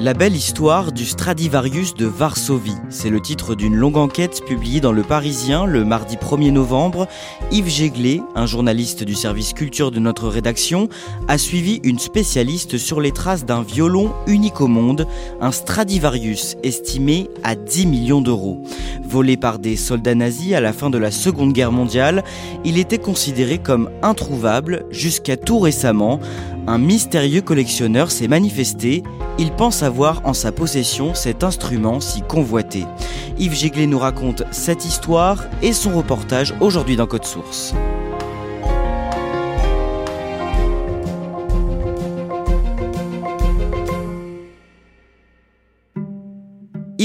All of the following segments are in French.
La belle histoire du Stradivarius de Varsovie. C'est le titre d'une longue enquête publiée dans Le Parisien le mardi 1er novembre. Yves Jéglet, un journaliste du service culture de notre rédaction, a suivi une spécialiste sur les traces d'un violon unique au monde, un Stradivarius estimé à 10 millions d'euros. Volé par des soldats nazis à la fin de la Seconde Guerre mondiale, il était considéré comme introuvable jusqu'à tout récemment. Un mystérieux collectionneur s'est manifesté. Il pense avoir en sa possession cet instrument si convoité. Yves Jéglet nous raconte cette histoire et son reportage aujourd'hui dans Code Source.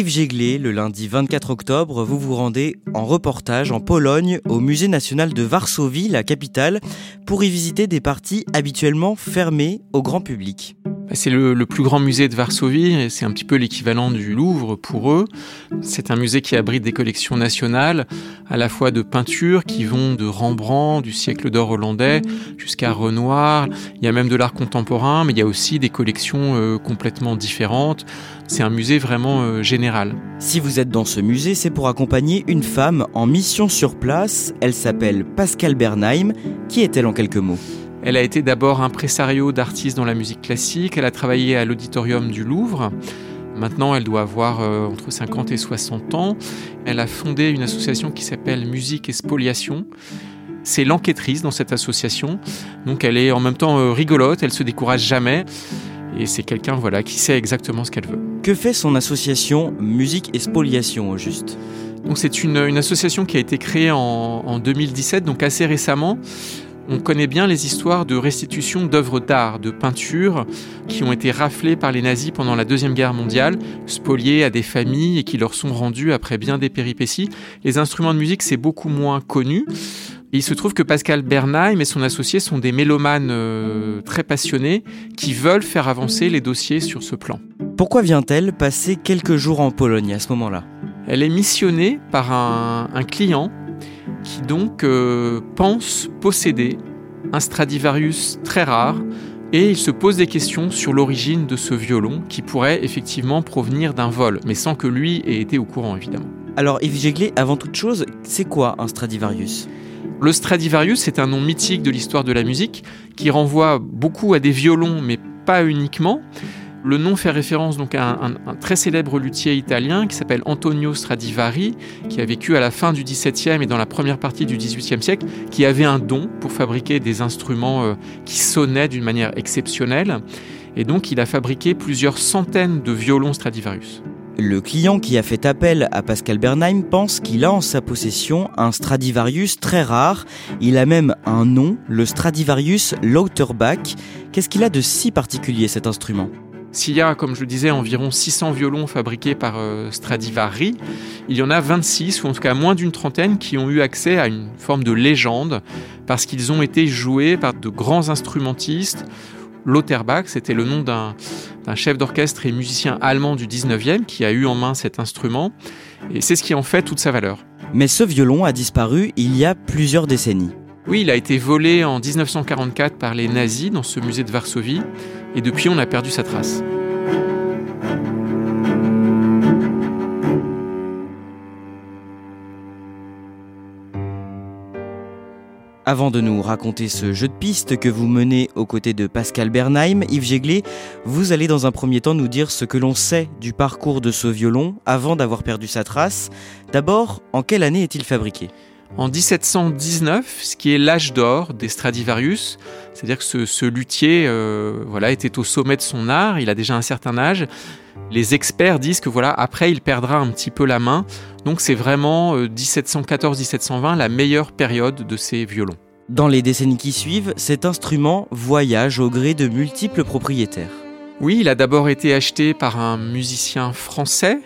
Yves Jéglet, le lundi 24 octobre, vous vous rendez en reportage en Pologne au Musée national de Varsovie, la capitale, pour y visiter des parties habituellement fermées au grand public. C'est le, plus grand musée de Varsovie, c'est un petit peu l'équivalent du Louvre pour eux. C'est un musée qui abrite des collections nationales, à la fois de peintures qui vont de Rembrandt, du siècle d'or hollandais, jusqu'à Renoir. Il y a même de l'art contemporain, mais il y a aussi des collections euh, complètement différentes. C'est un musée vraiment euh, général. Si vous êtes dans ce musée, c'est pour accompagner une femme en mission sur place. Elle s'appelle Pascal Bernheim. Qui est-elle en quelques mots? Elle a été d'abord impresario d'artistes dans la musique classique, elle a travaillé à l'auditorium du Louvre. Maintenant, elle doit avoir euh, entre 50 et 60 ans. Elle a fondé une association qui s'appelle Musique et Spoliation. C'est l'enquêtrice dans cette association. Donc elle est en même temps euh, rigolote, elle se décourage jamais. Et c'est quelqu'un voilà, qui sait exactement ce qu'elle veut. Que fait son association Musique et Spoliation au juste? Donc c'est une, une, association qui a été créée en, en 2017, donc assez récemment, on connaît bien les histoires de restitution d'œuvres d'art, de peintures qui ont été raflées par les nazis pendant la Deuxième Guerre mondiale, spoliées à des familles et qui leur sont rendues après bien des péripéties. Les instruments de musique, c'est beaucoup moins connu. Et il se trouve que Pascal Bernheim et son associé sont des mélomanes euh, très passionnés qui veulent faire avancer les dossiers sur ce plan. Pourquoi vient-elle passer quelques jours en Pologne à ce moment-là? Elle est missionnée par un, un client qui donc euh, pense posséder un Stradivarius très rare et il se pose des questions sur l'origine de ce violon qui pourrait effectivement provenir d'un vol, mais sans que lui ait été au courant évidemment. Alors Yves Jéglet, avant toute chose, c'est quoi un Stradivarius? Le Stradivarius, c'est un nom mythique de l'histoire de la musique qui renvoie beaucoup à des violons, mais pas uniquement. Le nom fait référence donc à un, très célèbre luthier italien qui s'appelle Antonio Stradivari, qui a vécu à la fin du XVIIe et dans la première partie du XVIIIe siècle, qui avait un don pour fabriquer des instruments euh, qui sonnaient d'une manière exceptionnelle. Et donc il a fabriqué plusieurs centaines de violons Stradivarius. Le client qui a fait appel à Pascal Bernheim pense qu'il a en sa possession un Stradivarius très rare. Il a même un nom, le Stradivarius Lauterbach. Qu'est-ce qu'il a de si particulier cet instrument? S'il y a, comme je le disais, environ 600 violons fabriqués par euh, Stradivari, il y en a 26, ou en tout cas moins d'une trentaine, qui ont eu accès à une forme de légende, parce qu'ils ont été joués par de grands instrumentistes. Lauterbach, c'était le nom d'un chef d'orchestre et musicien allemand du 19e qui a eu en main cet instrument, et c'est ce qui en fait toute sa valeur. Mais ce violon a disparu il y a plusieurs décennies. Oui, il a été volé en 1944 par les nazis dans ce musée de Varsovie, et depuis on a perdu sa trace. Avant de nous raconter ce jeu de piste que vous menez aux côtés de Pascal Bernheim, Yves Jéglé, vous allez dans un premier temps nous dire ce que l'on sait du parcours de ce violon avant d'avoir perdu sa trace. D'abord, en quelle année est-il fabriqué? En 1719, ce qui est l'âge d'or des Stradivarius, c'est-à-dire que ce, luthier euh, voilà, était au sommet de son art, il a déjà un certain âge. Les experts disent que voilà, après il perdra un petit peu la main, donc c'est vraiment 1714-1720 euh, la meilleure période de ces violons. Dans les décennies qui suivent, cet instrument voyage au gré de multiples propriétaires. Oui, il a d'abord été acheté par un musicien français.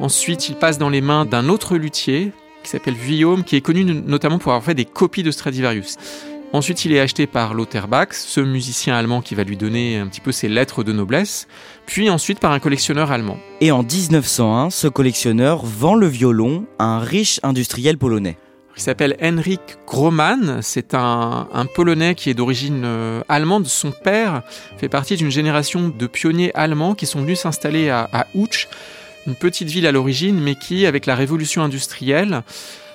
Ensuite, il passe dans les mains d'un autre luthier, qui s'appelle Guillaume, qui est connu notamment pour avoir fait des copies de Stradivarius. Ensuite, il est acheté par Lauterbach, ce musicien allemand qui va lui donner un petit peu ses lettres de noblesse, puis ensuite par un collectionneur allemand. Et en 1901, ce collectionneur vend le violon à un riche industriel polonais. Il s'appelle Henrik Groman, c'est un, Polonais qui est d'origine euh, allemande. Son père fait partie d'une génération de pionniers allemands qui sont venus s'installer à, à une petite ville à l'origine, mais qui, avec la révolution industrielle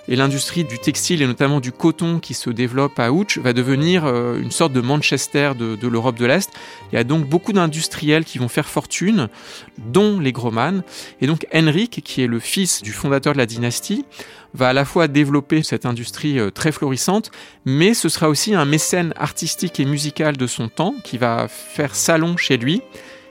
et l'industrie du textile et notamment du coton qui se développe à Ouch, va devenir euh, une sorte de Manchester de, l'Europe de l'Est. Il y a donc beaucoup d'industriels qui vont faire fortune, dont les Groman. Et donc Henrik, qui est le fils du fondateur de la dynastie, va à la fois développer cette industrie euh, très florissante, mais ce sera aussi un mécène artistique et musical de son temps qui va faire salon chez lui.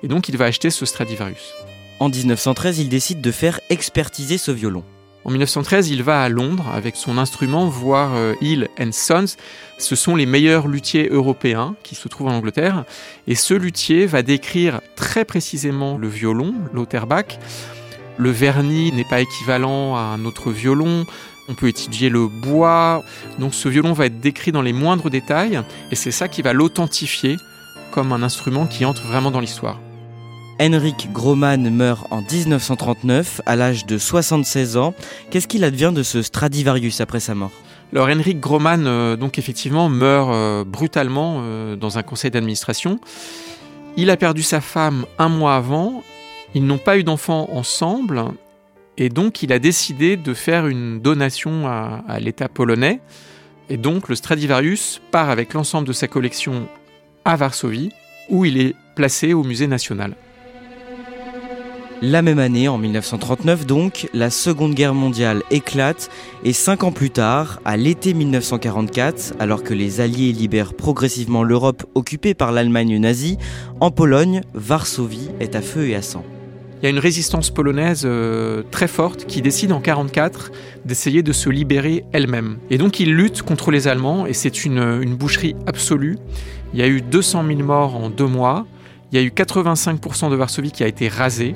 Et donc il va acheter ce Stradivarius. En 1913, il décide de faire expertiser ce violon. En 1913, il va à Londres avec son instrument voir euh, Hill Sons. Ce sont les meilleurs luthiers européens qui se trouvent en Angleterre. Et ce luthier va décrire très précisément le violon, l'Auterbach. Le vernis n'est pas équivalent à un autre violon. On peut étudier le bois. Donc ce violon va être décrit dans les moindres détails. Et c'est ça qui va l'authentifier comme un instrument qui entre vraiment dans l'histoire. Henrik Groman meurt en 1939 à l'âge de 76 ans. Qu'est-ce qu'il advient de ce Stradivarius après sa mort? Alors Henrik Groman, euh, donc effectivement, meurt euh, brutalement euh, dans un conseil d'administration. Il a perdu sa femme un mois avant. Ils n'ont pas eu d'enfants ensemble. Et donc il a décidé de faire une donation à, à l'État polonais. Et donc le Stradivarius part avec l'ensemble de sa collection à Varsovie, où il est placé au musée national. La même année, en 1939 donc, la Seconde Guerre mondiale éclate et cinq ans plus tard, à l'été 1944, alors que les Alliés libèrent progressivement l'Europe occupée par l'Allemagne nazie, en Pologne, Varsovie est à feu et à sang. Il y a une résistance polonaise euh, très forte qui décide en 1944 d'essayer de se libérer elle-même. Et donc ils luttent contre les Allemands et c'est une, une boucherie absolue. Il y a eu 200 000 morts en deux mois. Il y a eu 85% de Varsovie qui a été rasée.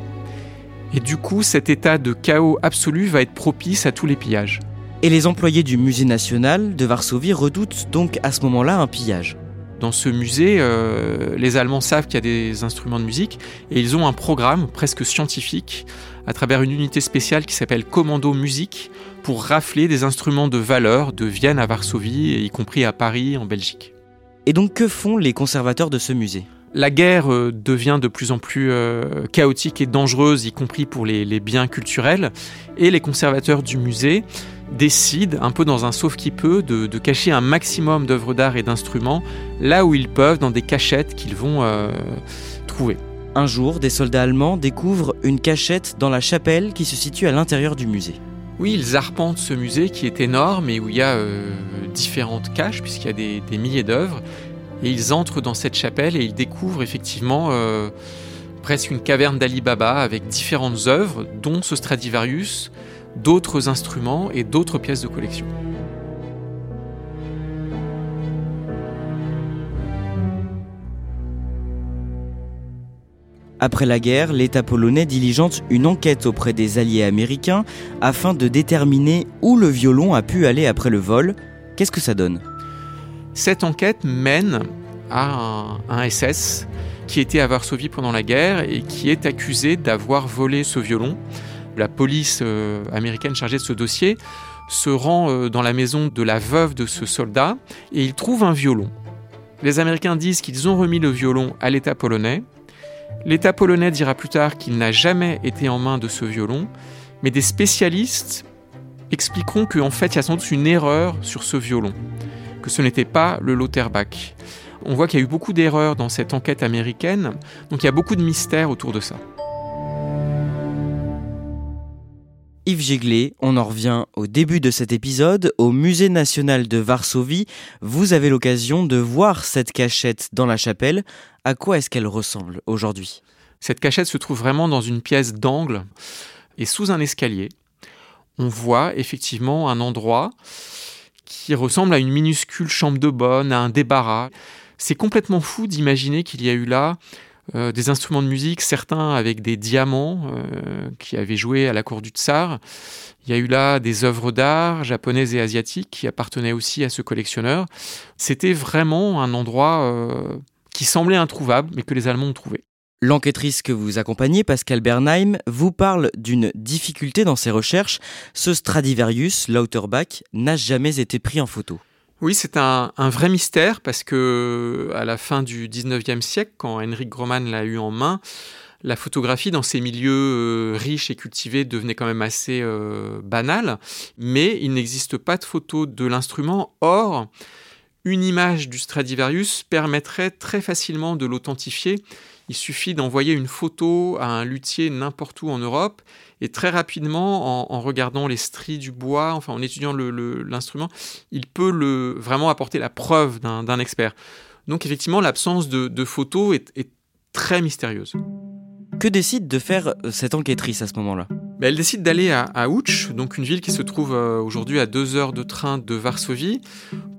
Et du coup, cet état de chaos absolu va être propice à tous les pillages. Et les employés du musée national de Varsovie redoutent donc à ce moment-là un pillage. Dans ce musée, euh, les Allemands savent qu'il y a des instruments de musique et ils ont un programme presque scientifique à travers une unité spéciale qui s'appelle Commando Musique pour rafler des instruments de valeur de Vienne à Varsovie, y compris à Paris, en Belgique. Et donc que font les conservateurs de ce musée? La guerre euh, devient de plus en plus euh, chaotique et dangereuse, y compris pour les, biens culturels, et les conservateurs du musée décident, un peu dans un sauf qui peut, de, cacher un maximum d'œuvres d'art et d'instruments là où ils peuvent, dans des cachettes qu'ils vont euh, trouver. Un jour, des soldats allemands découvrent une cachette dans la chapelle qui se situe à l'intérieur du musée. Oui, ils arpentent ce musée qui est énorme et où il y a différentes caches, puisqu'il y a des, des milliers d'œuvres. Et ils entrent dans cette chapelle et ils découvrent effectivement euh, presque une caverne d'Ali Baba avec différentes œuvres, dont ce Stradivarius, d'autres instruments et d'autres pièces de collection. Après la guerre, l'État polonais diligente une enquête auprès des alliés américains afin de déterminer où le violon a pu aller après le vol. Qu'est-ce que ça donne? Cette enquête mène à un, SS qui était à Varsovie pendant la guerre et qui est accusé d'avoir volé ce violon. La police euh, américaine chargée de ce dossier se rend euh, dans la maison de la veuve de ce soldat et il trouve un violon. Les Américains disent qu'ils ont remis le violon à l'État polonais. L'État polonais dira plus tard qu'il n'a jamais été en main de ce violon, mais des spécialistes expliqueront qu'en fait il y a sans doute une erreur sur ce violon que ce n'était pas le Lauterbach. On voit qu'il y a eu beaucoup d'erreurs dans cette enquête américaine, donc il y a beaucoup de mystères autour de ça. Yves Géglet, on en revient au début de cet épisode. Au Musée national de Varsovie, vous avez l'occasion de voir cette cachette dans la chapelle. À quoi est-ce qu'elle ressemble aujourd'hui? Cette cachette se trouve vraiment dans une pièce d'angle et sous un escalier. On voit effectivement un endroit qui ressemble à une minuscule chambre de bonne, à un débarras. C'est complètement fou d'imaginer qu'il y a eu là euh, des instruments de musique, certains avec des diamants euh, qui avaient joué à la cour du Tsar. Il y a eu là des œuvres d'art japonaises et asiatiques qui appartenaient aussi à ce collectionneur. C'était vraiment un endroit euh, qui semblait introuvable, mais que les Allemands ont trouvé. L'enquêtrice que vous accompagnez, Pascal Bernheim, vous parle d'une difficulté dans ses recherches. Ce Stradivarius, Lauterbach, n'a jamais été pris en photo. Oui, c'est un, vrai mystère parce que à la fin du 19e siècle, quand Henrik Groman l'a eu en main, la photographie dans ces milieux euh, riches et cultivés devenait quand même assez euh, banale, mais il n'existe pas de photo de l'instrument. Or, une image du Stradivarius permettrait très facilement de l'authentifier. Il suffit d'envoyer une photo à un luthier n'importe où en Europe et très rapidement, en, regardant les stries du bois, enfin en étudiant l'instrument, il peut le, vraiment apporter la preuve d'un expert. Donc effectivement, l'absence de, photos est, très mystérieuse. Que décide de faire euh, cette enquêtrice à ce moment-là? Ben, Elle décide d'aller à, à donc une ville qui se trouve euh, aujourd'hui à deux heures de train de Varsovie.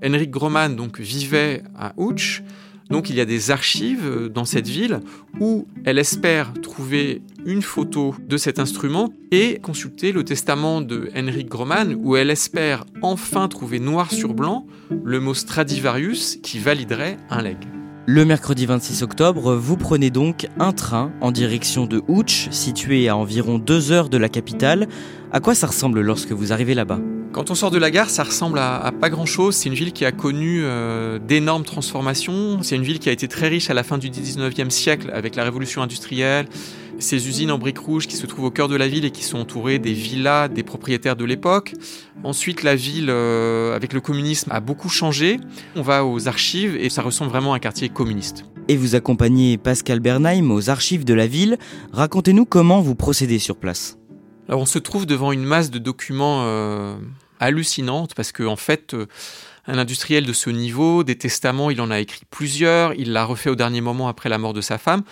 Henrik Groman donc, vivait à Ouch. Donc il y a des archives euh, dans cette ville où elle espère trouver une photo de cet instrument et consulter le testament de Henrik Groman où elle espère enfin trouver noir sur blanc le mot Stradivarius qui validerait un legs. Le mercredi 26 octobre, vous prenez donc un train en direction de Ouch, situé à environ deux heures de la capitale. À quoi ça ressemble lorsque vous arrivez là-bas? Quand on sort de la gare, ça ressemble à, pas grand-chose. C'est une ville qui a connu euh, d'énormes transformations. C'est une ville qui a été très riche à la fin du 19e siècle avec la révolution industrielle. Ces usines en briques rouges qui se trouvent au cœur de la ville et qui sont entourées des villas des propriétaires de l'époque. Ensuite, la ville, euh, avec le communisme, a beaucoup changé. On va aux archives et ça ressemble vraiment à un quartier communiste. Et vous accompagnez Pascal Bernheim aux archives de la ville. Racontez-nous comment vous procédez sur place. On se trouve devant une masse de documents euh, hallucinante parce qu'en en fait, euh, un industriel de ce niveau, des testaments, il en a écrit plusieurs, il l'a refait au dernier moment après la mort de sa femme.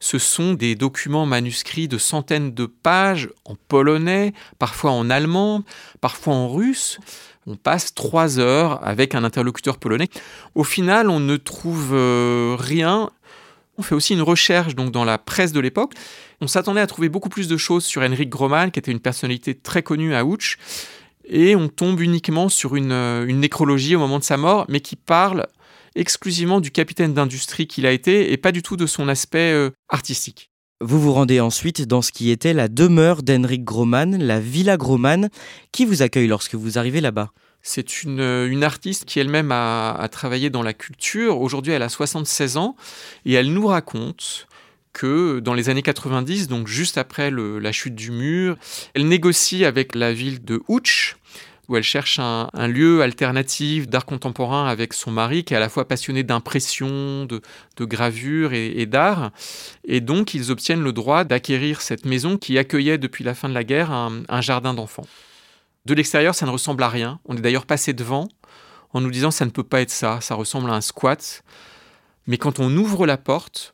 Ce sont des documents manuscrits de centaines de pages en polonais, parfois en allemand, parfois en russe. On passe trois heures avec un interlocuteur polonais. Au final, on ne trouve euh, rien. On fait aussi une recherche donc dans la presse de l'époque on s'attendait à trouver beaucoup plus de choses sur Henrik Groman, qui était une personnalité très connue à Ouch, et on tombe uniquement sur euh, une, nécrologie au moment de sa mort, mais qui parle exclusivement du capitaine d'industrie qu'il a été et pas du tout de son aspect euh, artistique. Vous vous rendez ensuite dans ce qui était la demeure d'Henrik Groman, la Villa Groman, qui vous accueille lorsque vous arrivez là-bas. C'est une, euh, artiste qui elle-même a, travaillé dans la culture. Aujourd'hui, elle a 76 ans et elle nous raconte que dans les années 90, donc juste après la chute du mur, elle négocie avec la ville de Ouch, où elle cherche un, lieu alternatif d'art contemporain avec son mari, qui est à la fois passionné d'impression, de, gravure et, d'art. Et donc, ils obtiennent le droit d'acquérir cette maison qui accueillait depuis la fin de la guerre un jardin d'enfants. De l'extérieur, ça ne ressemble à rien. On est d'ailleurs passé devant en nous disant ça ne peut pas être ça, ça ressemble à un squat. Mais quand on ouvre la porte,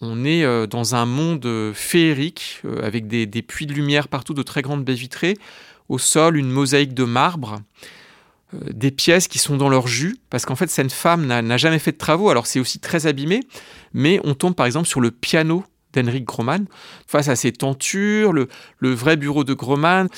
on est euh, dans un monde euh, féerique euh, avec des, puits de lumière partout, de très grandes baies vitrées. Au sol, une mosaïque de marbre, des pièces qui sont dans leur jus, parce qu'en fait, cette femme n'a jamais fait de travaux, alors c'est aussi très abîmé, mais on tombe par exemple sur le piano d'Henrik Groman, face à ses tentures, le, vrai bureau de Groman.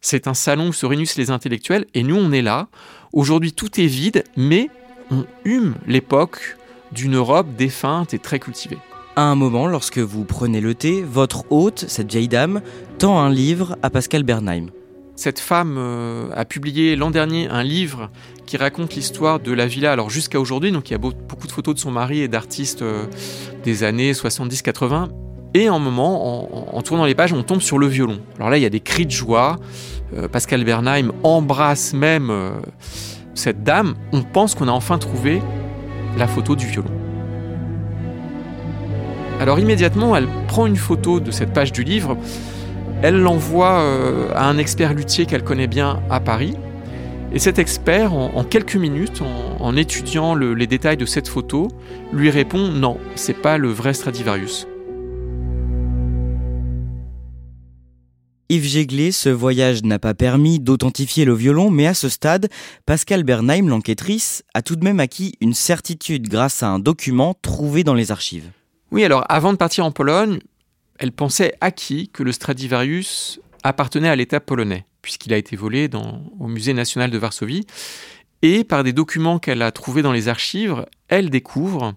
C'est un salon où se réunissent les intellectuels, et nous, on est là. Aujourd'hui, tout est vide, mais on hume l'époque d'une Europe défunte et très cultivée. À un moment, lorsque vous prenez le thé, votre hôte, cette vieille dame, tend un livre à Pascal Bernheim. Cette femme euh, a publié l'an dernier un livre qui raconte l'histoire de la villa, alors jusqu'à aujourd'hui, donc il y a beaucoup de photos de son mari et d'artistes euh, des années 70-80. Et en moment, en, tournant les pages, on tombe sur le violon. Alors là, il y a des cris de joie. Euh, Pascal Bernheim embrasse même cette dame, on pense qu'on a enfin trouvé la photo du violon. Alors immédiatement, elle prend une photo de cette page du livre, elle l'envoie euh, à un expert luthier qu'elle connaît bien à Paris, et cet expert, en, quelques minutes, en, étudiant les détails de cette photo, lui répond non, c'est pas le vrai Stradivarius. Yves Jéglé, ce voyage n'a pas permis d'authentifier le violon, mais à ce stade, Pascal Bernheim, l'enquêtrice, a tout de même acquis une certitude grâce à un document trouvé dans les archives. Oui, alors avant de partir en Pologne, elle pensait acquis que le Stradivarius appartenait à l'État polonais, puisqu'il a été volé au Musée national de Varsovie. Et par des documents qu'elle a trouvés dans les archives, elle découvre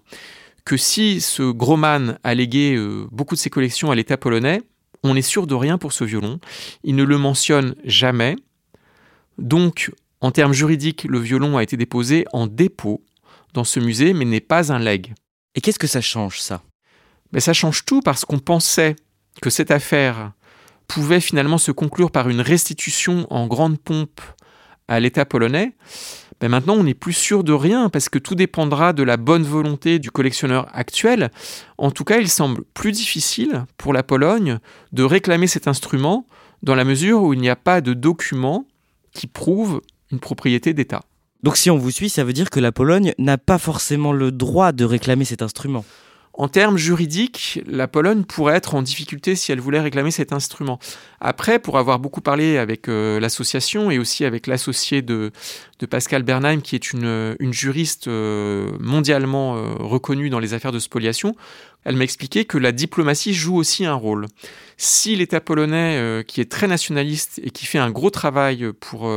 que si ce Groman a légué euh, beaucoup de ses collections à l'État polonais, on n'est sûr de rien pour ce violon. Il ne le mentionne jamais. Donc, en termes juridiques, le violon a été déposé en dépôt dans ce musée, mais n'est pas un leg. Et qu'est-ce que ça change, ça? Mais Ça change tout parce qu'on pensait que cette affaire pouvait finalement se conclure par une restitution en grande pompe à l'État polonais. Ben maintenant, on n'est plus sûr de rien parce que tout dépendra de la bonne volonté du collectionneur actuel. En tout cas, il semble plus difficile pour la Pologne de réclamer cet instrument dans la mesure où il n'y a pas de document qui prouve une propriété d'État. Donc si on vous suit, ça veut dire que la Pologne n'a pas forcément le droit de réclamer cet instrument. En termes juridiques, la Pologne pourrait être en difficulté si elle voulait réclamer cet instrument. Après, pour avoir beaucoup parlé avec euh, l'association et aussi avec l'associé de, Pascal Bernheim, qui est une, juriste euh, mondialement euh, reconnue dans les affaires de spoliation, elle m'a expliqué que la diplomatie joue aussi un rôle. Si l'État polonais, qui est très nationaliste et qui fait un gros travail pour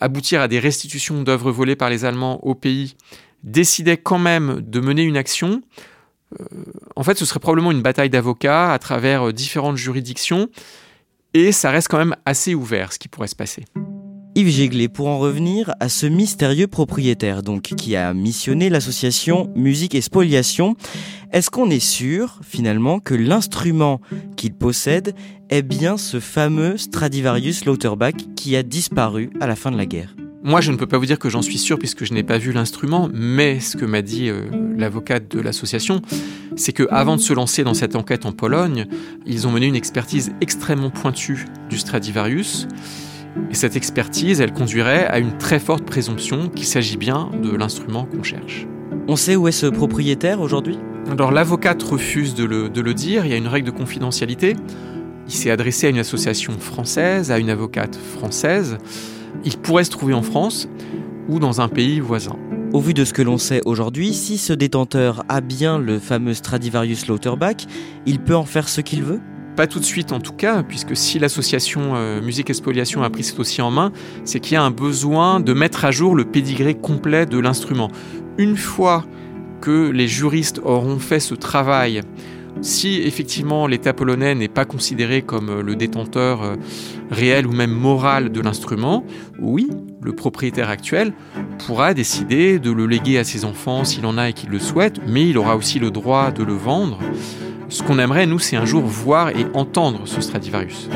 aboutir à des restitutions d'œuvres volées par les Allemands au pays, décidait quand même de mener une action, en fait, ce serait probablement une bataille d'avocats à travers euh, différentes juridictions, et ça reste quand même assez ouvert ce qui pourrait se passer. Yves Jéglé, pour en revenir à ce mystérieux propriétaire donc qui a missionné l'association Musique et Spoliation, est-ce qu'on est sûr finalement que l'instrument qu'il possède est bien ce fameux Stradivarius Lauterbach qui a disparu à la fin de la guerre? Moi, je ne peux pas vous dire que j'en suis sûr puisque je n'ai pas vu l'instrument, mais ce que m'a dit euh, l'avocate de l'association, c'est que avant de se lancer dans cette enquête en Pologne, ils ont mené une expertise extrêmement pointue du Stradivarius. Et cette expertise, elle conduirait à une très forte présomption qu'il s'agit bien de l'instrument qu'on cherche. On sait où est ce propriétaire aujourd'hui? Alors l'avocate refuse de le, de le dire, il y a une règle de confidentialité. Il s'est adressé à une association française, à une avocate française. Il pourrait se trouver en France ou dans un pays voisin. Au vu de ce que l'on sait aujourd'hui, si ce détenteur a bien le fameux Stradivarius Lauterbach, il peut en faire ce qu'il veut? Pas tout de suite en tout cas, puisque si l'association euh, Musique et Spoliation a pris ce dossier en main, c'est qu'il y a un besoin de mettre à jour le pédigré complet de l'instrument. Une fois que les juristes auront fait ce travail si effectivement l'État polonais n'est pas considéré comme euh, le détenteur euh, réel ou même moral de l'instrument, oui, le propriétaire actuel pourra décider de le léguer à ses enfants s'il en a et qu'il le souhaite, mais il aura aussi le droit de le vendre. Ce qu'on aimerait, nous, c'est un jour voir et entendre ce Stradivarius.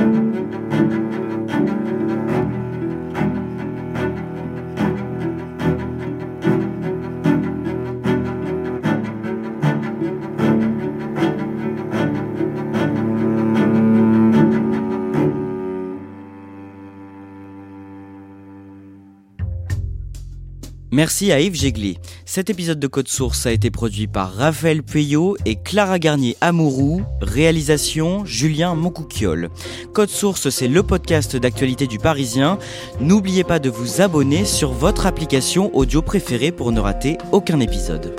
Merci à Yves Jéglé. Cet épisode de Code Source a été produit par Raphaël Pueyo et Clara Garnier Amourou. Réalisation Julien Moncouquiole. Code Source, c'est le podcast d'actualité du Parisien. N'oubliez pas de vous abonner sur votre application audio préférée pour ne rater aucun épisode.